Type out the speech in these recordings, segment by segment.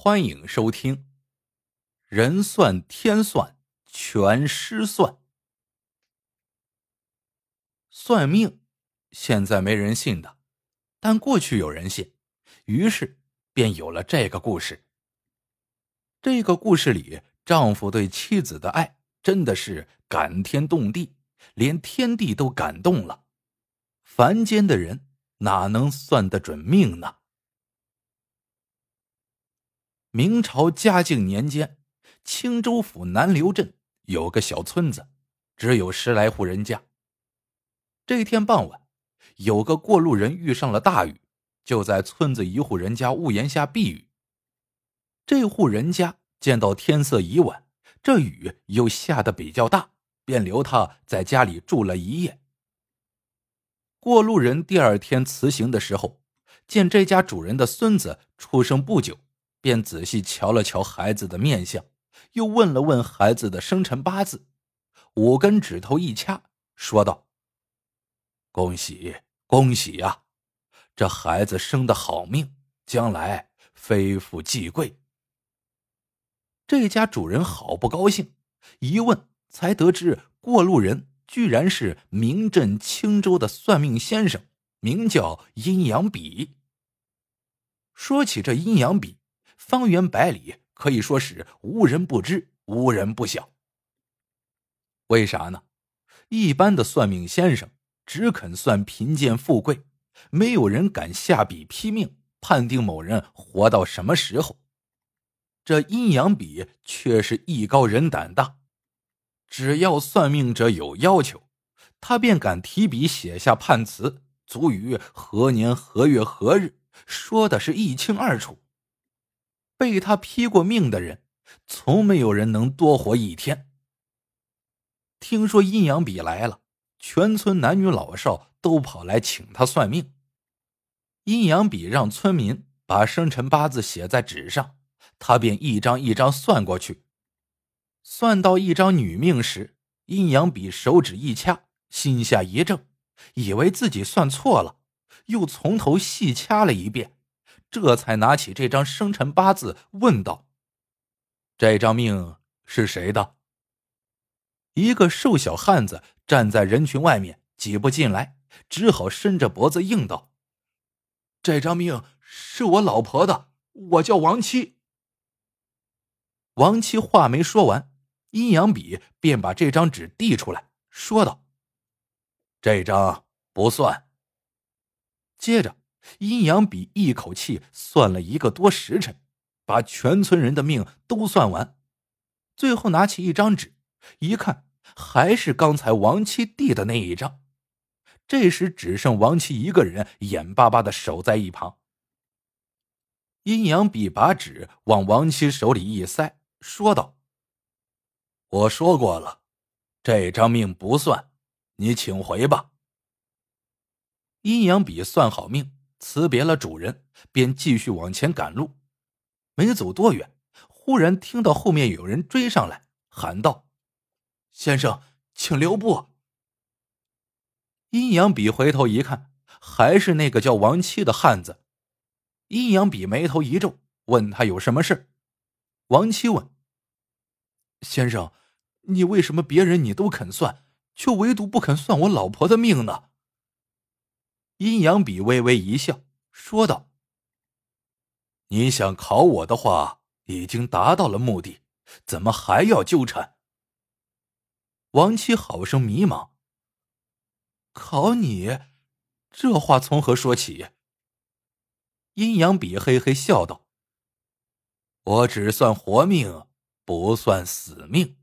欢迎收听《人算天算全失算》。算命现在没人信的，但过去有人信，于是便有了这个故事。这个故事里，丈夫对妻子的爱真的是感天动地，连天地都感动了。凡间的人哪能算得准命呢？明朝嘉靖年间，青州府南流镇有个小村子，只有十来户人家。这天傍晚，有个过路人遇上了大雨，就在村子一户人家屋檐下避雨。这户人家见到天色已晚，这雨又下得比较大，便留他在家里住了一夜。过路人第二天辞行的时候，见这家主人的孙子出生不久。便仔细瞧了瞧孩子的面相，又问了问孩子的生辰八字，五根指头一掐，说道：“恭喜恭喜呀，这孩子生的好命，将来非富即贵。”这家主人好不高兴，一问才得知过路人居然是名震青州的算命先生，名叫阴阳笔。说起这阴阳笔。方圆百里可以说是无人不知，无人不晓。为啥呢？一般的算命先生只肯算贫贱富贵，没有人敢下笔批命，判定某人活到什么时候。这阴阳笔却是艺高人胆大，只要算命者有要求，他便敢提笔写下判词，足于何年何月何日，说的是一清二楚。被他批过命的人，从没有人能多活一天。听说阴阳笔来了，全村男女老少都跑来请他算命。阴阳笔让村民把生辰八字写在纸上，他便一张一张算过去。算到一张女命时，阴阳笔手指一掐，心下一怔，以为自己算错了，又从头细掐了一遍。这才拿起这张生辰八字，问道：“这张命是谁的？”一个瘦小汉子站在人群外面，挤不进来，只好伸着脖子应道：“这张命是我老婆的，我叫王七。”王七话没说完，阴阳笔便把这张纸递出来，说道：“这张不算。”接着。阴阳笔一口气算了一个多时辰，把全村人的命都算完，最后拿起一张纸，一看，还是刚才王七递的那一张。这时只剩王七一个人，眼巴巴的守在一旁。阴阳笔把纸往王七手里一塞，说道：“我说过了，这张命不算，你请回吧。”阴阳笔算好命。辞别了主人，便继续往前赶路。没走多远，忽然听到后面有人追上来，喊道：“先生，请留步！”阴阳笔回头一看，还是那个叫王七的汉子。阴阳笔眉头一皱，问他有什么事。王七问：“先生，你为什么别人你都肯算，却唯独不肯算我老婆的命呢？”阴阳笔微微一笑，说道：“你想考我的话，已经达到了目的，怎么还要纠缠？”王七好生迷茫。考你，这话从何说起？阴阳笔嘿嘿笑道：“我只算活命，不算死命。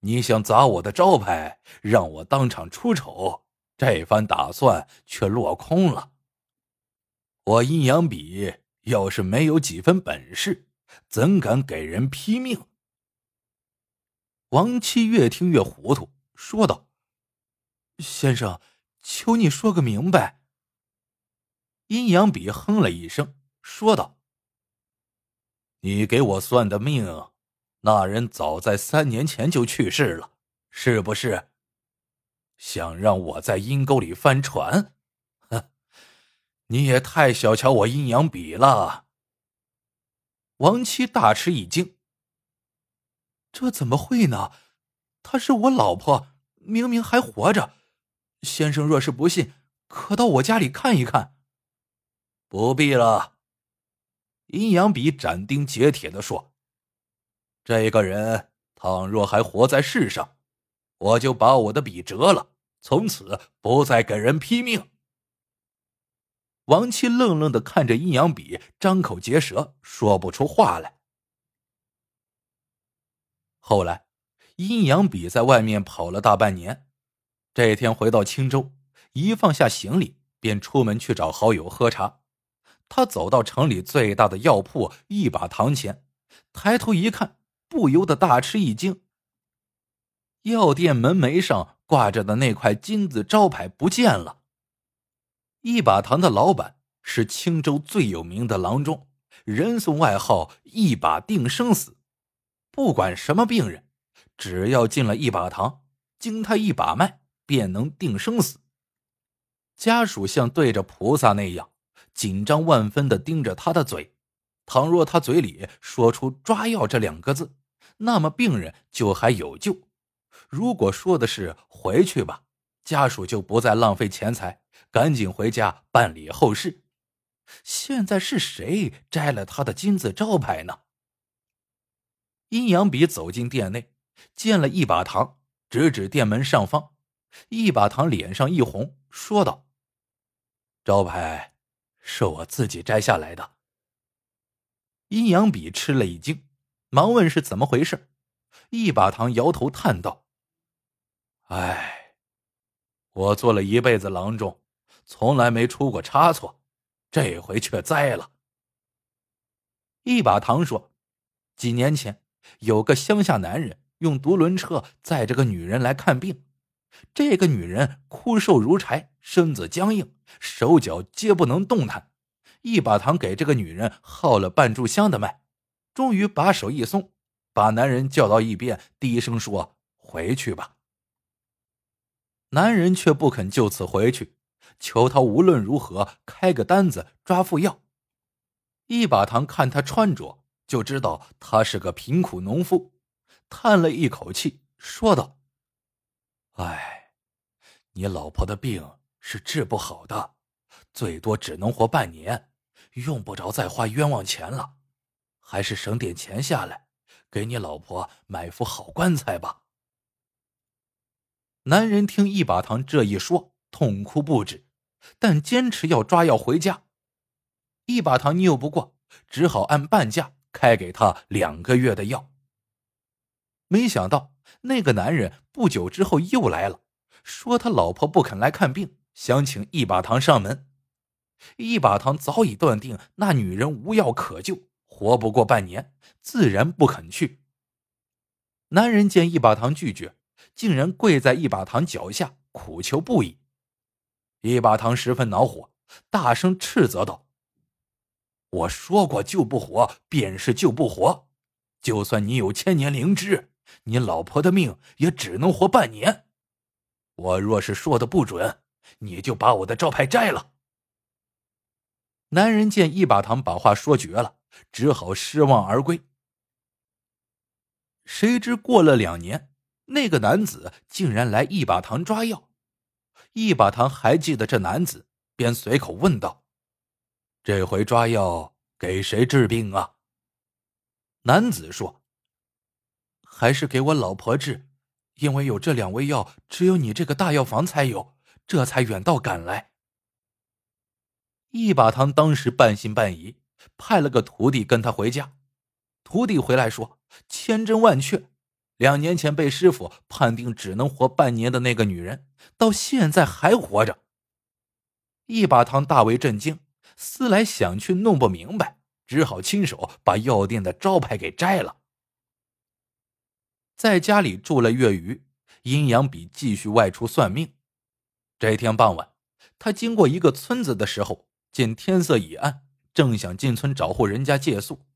你想砸我的招牌，让我当场出丑？”这番打算却落空了。我阴阳笔要是没有几分本事，怎敢给人批命？王七越听越糊涂，说道：“先生，求你说个明白。”阴阳笔哼了一声，说道：“你给我算的命，那人早在三年前就去世了，是不是？”想让我在阴沟里翻船，哼！你也太小瞧我阴阳笔了。王七大吃一惊：“这怎么会呢？她是我老婆，明明还活着。先生若是不信，可到我家里看一看。”不必了。阴阳笔斩钉截铁的说：“这个人倘若还活在世上，我就把我的笔折了，从此不再给人批命。”王七愣愣的看着阴阳笔，张口结舌，说不出话来。后来，阴阳笔在外面跑了大半年，这天回到青州，一放下行李，便出门去找好友喝茶。他走到城里最大的药铺一把堂前，抬头一看，不由得大吃一惊。药店门楣上挂着的那块金字招牌不见了。一把堂的老板是青州最有名的郎中，人送外号“一把定生死”。不管什么病人，只要进了一把堂，经他一把脉，便能定生死。家属像对着菩萨那样，紧张万分的盯着他的嘴。倘若他嘴里说出“抓药”这两个字，那么病人就还有救；如果说的是“回去吧”，家属就不再浪费钱财。赶紧回家办理后事。现在是谁摘了他的金字招牌呢？阴阳笔走进店内，见了一把糖，指指店门上方。一把糖脸上一红，说道：“招牌是我自己摘下来的。”阴阳笔吃了一惊，忙问是怎么回事。一把糖摇头叹道：“哎，我做了一辈子郎中。”从来没出过差错，这回却栽了。一把糖说：“几年前有个乡下男人用独轮车载着个女人来看病，这个女人枯瘦如柴，身子僵硬，手脚皆不能动弹。一把糖给这个女人号了半炷香的脉，终于把手一松，把男人叫到一边，低声说：‘回去吧。’男人却不肯就此回去。”求他无论如何开个单子抓副药。一把糖看他穿着，就知道他是个贫苦农夫，叹了一口气，说道：“哎，你老婆的病是治不好的，最多只能活半年，用不着再花冤枉钱了，还是省点钱下来，给你老婆买副好棺材吧。”男人听一把糖这一说，痛哭不止。但坚持要抓药回家，一把糖拗不过，只好按半价开给他两个月的药。没想到那个男人不久之后又来了，说他老婆不肯来看病，想请一把糖上门。一把糖早已断定那女人无药可救，活不过半年，自然不肯去。男人见一把糖拒绝，竟然跪在一把糖脚下苦求不已。一把糖十分恼火，大声斥责道：“我说过救不活便是救不活，就算你有千年灵芝，你老婆的命也只能活半年。我若是说的不准，你就把我的招牌摘了。”男人见一把糖把话说绝了，只好失望而归。谁知过了两年，那个男子竟然来一把糖抓药。一把糖还记得这男子，便随口问道：“这回抓药给谁治病啊？”男子说：“还是给我老婆治，因为有这两味药，只有你这个大药房才有，这才远道赶来。”一把糖当时半信半疑，派了个徒弟跟他回家。徒弟回来说：“千真万确。”两年前被师傅判定只能活半年的那个女人，到现在还活着。一把糖大为震惊，思来想去弄不明白，只好亲手把药店的招牌给摘了。在家里住了月余，阴阳笔继续外出算命。这天傍晚，他经过一个村子的时候，见天色已暗，正想进村找户人家借宿。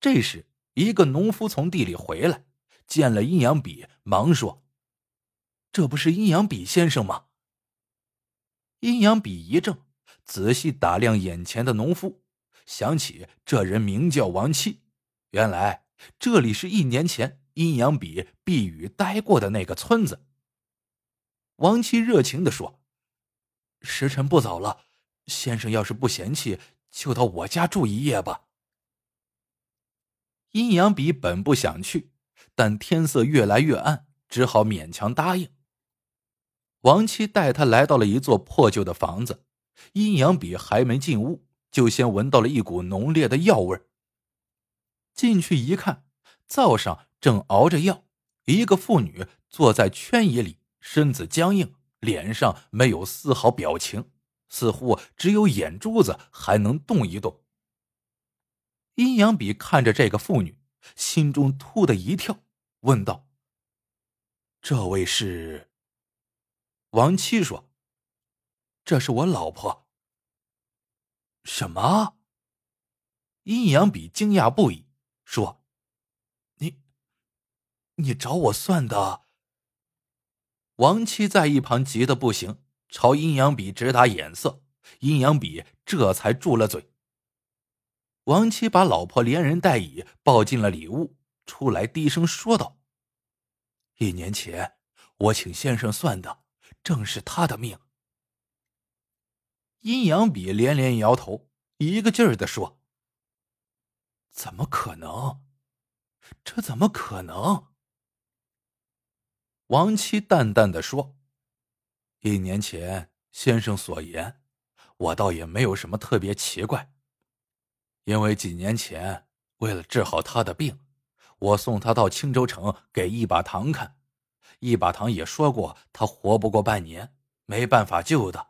这时，一个农夫从地里回来。见了阴阳笔，忙说：“这不是阴阳笔先生吗？”阴阳笔一怔，仔细打量眼前的农夫，想起这人名叫王七，原来这里是一年前阴阳笔避雨待过的那个村子。王七热情的说：“时辰不早了，先生要是不嫌弃，就到我家住一夜吧。”阴阳笔本不想去，但天色越来越暗，只好勉强答应。王七带他来到了一座破旧的房子，阴阳笔还没进屋，就先闻到了一股浓烈的药味进去一看，灶上正熬着药，一个妇女坐在圈椅里，身子僵硬，脸上没有丝毫表情，似乎只有眼珠子还能动一动。阴阳笔看着这个妇女，心中突的一跳，问道：“这位是？”王七说：“这是我老婆。”什么？阴阳笔惊讶不已，说：“你，你找我算的？”王七在一旁急得不行，朝阴阳笔直打眼色。阴阳笔这才住了嘴。王七把老婆连人带椅抱进了里屋，出来低声说道：“一年前我请先生算的。”正是他的命。阴阳笔连连摇头，一个劲儿的说：“怎么可能？这怎么可能？”王七淡淡的说：“一年前先生所言，我倒也没有什么特别奇怪。因为几年前为了治好他的病，我送他到青州城给一把糖看。”一把糖也说过，他活不过半年，没办法救的。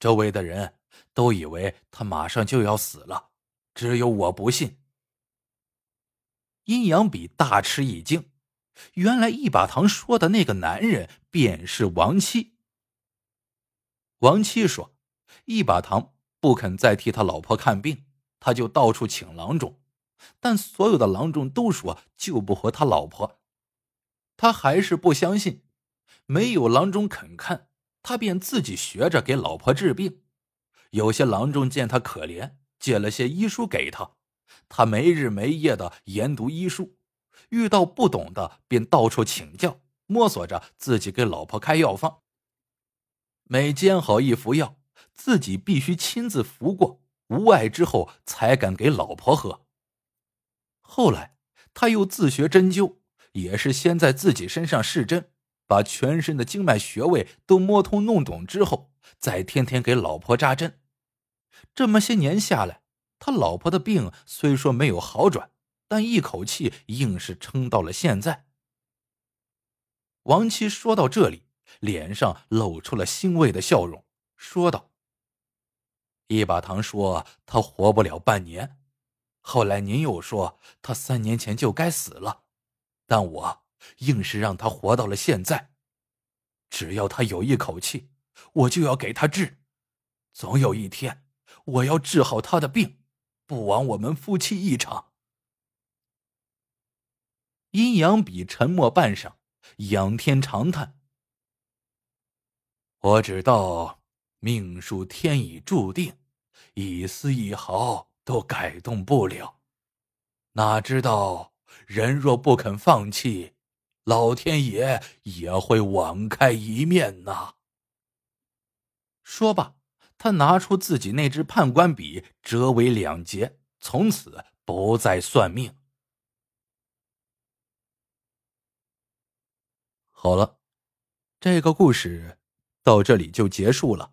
周围的人都以为他马上就要死了，只有我不信。阴阳笔大吃一惊，原来一把糖说的那个男人便是王七。王七说：“一把糖不肯再替他老婆看病，他就到处请郎中，但所有的郎中都说救不活他老婆。”他还是不相信，没有郎中肯看，他便自己学着给老婆治病。有些郎中见他可怜，借了些医书给他，他没日没夜的研读医书，遇到不懂的便到处请教，摸索着自己给老婆开药方。每煎好一服药，自己必须亲自服过，无碍之后才敢给老婆喝。后来他又自学针灸。也是先在自己身上试针，把全身的经脉穴位都摸通弄懂之后，再天天给老婆扎针。这么些年下来，他老婆的病虽说没有好转，但一口气硬是撑到了现在。王七说到这里，脸上露出了欣慰的笑容，说道：“一把糖说他活不了半年，后来您又说他三年前就该死了。”但我硬是让他活到了现在，只要他有一口气，我就要给他治。总有一天，我要治好他的病，不枉我们夫妻一场。阴阳笔沉默半晌，仰天长叹：“我知道命数天已注定，一丝一毫都改动不了，哪知道……”人若不肯放弃，老天爷也会网开一面呐。说罢，他拿出自己那支判官笔，折为两截，从此不再算命。好了，这个故事到这里就结束了。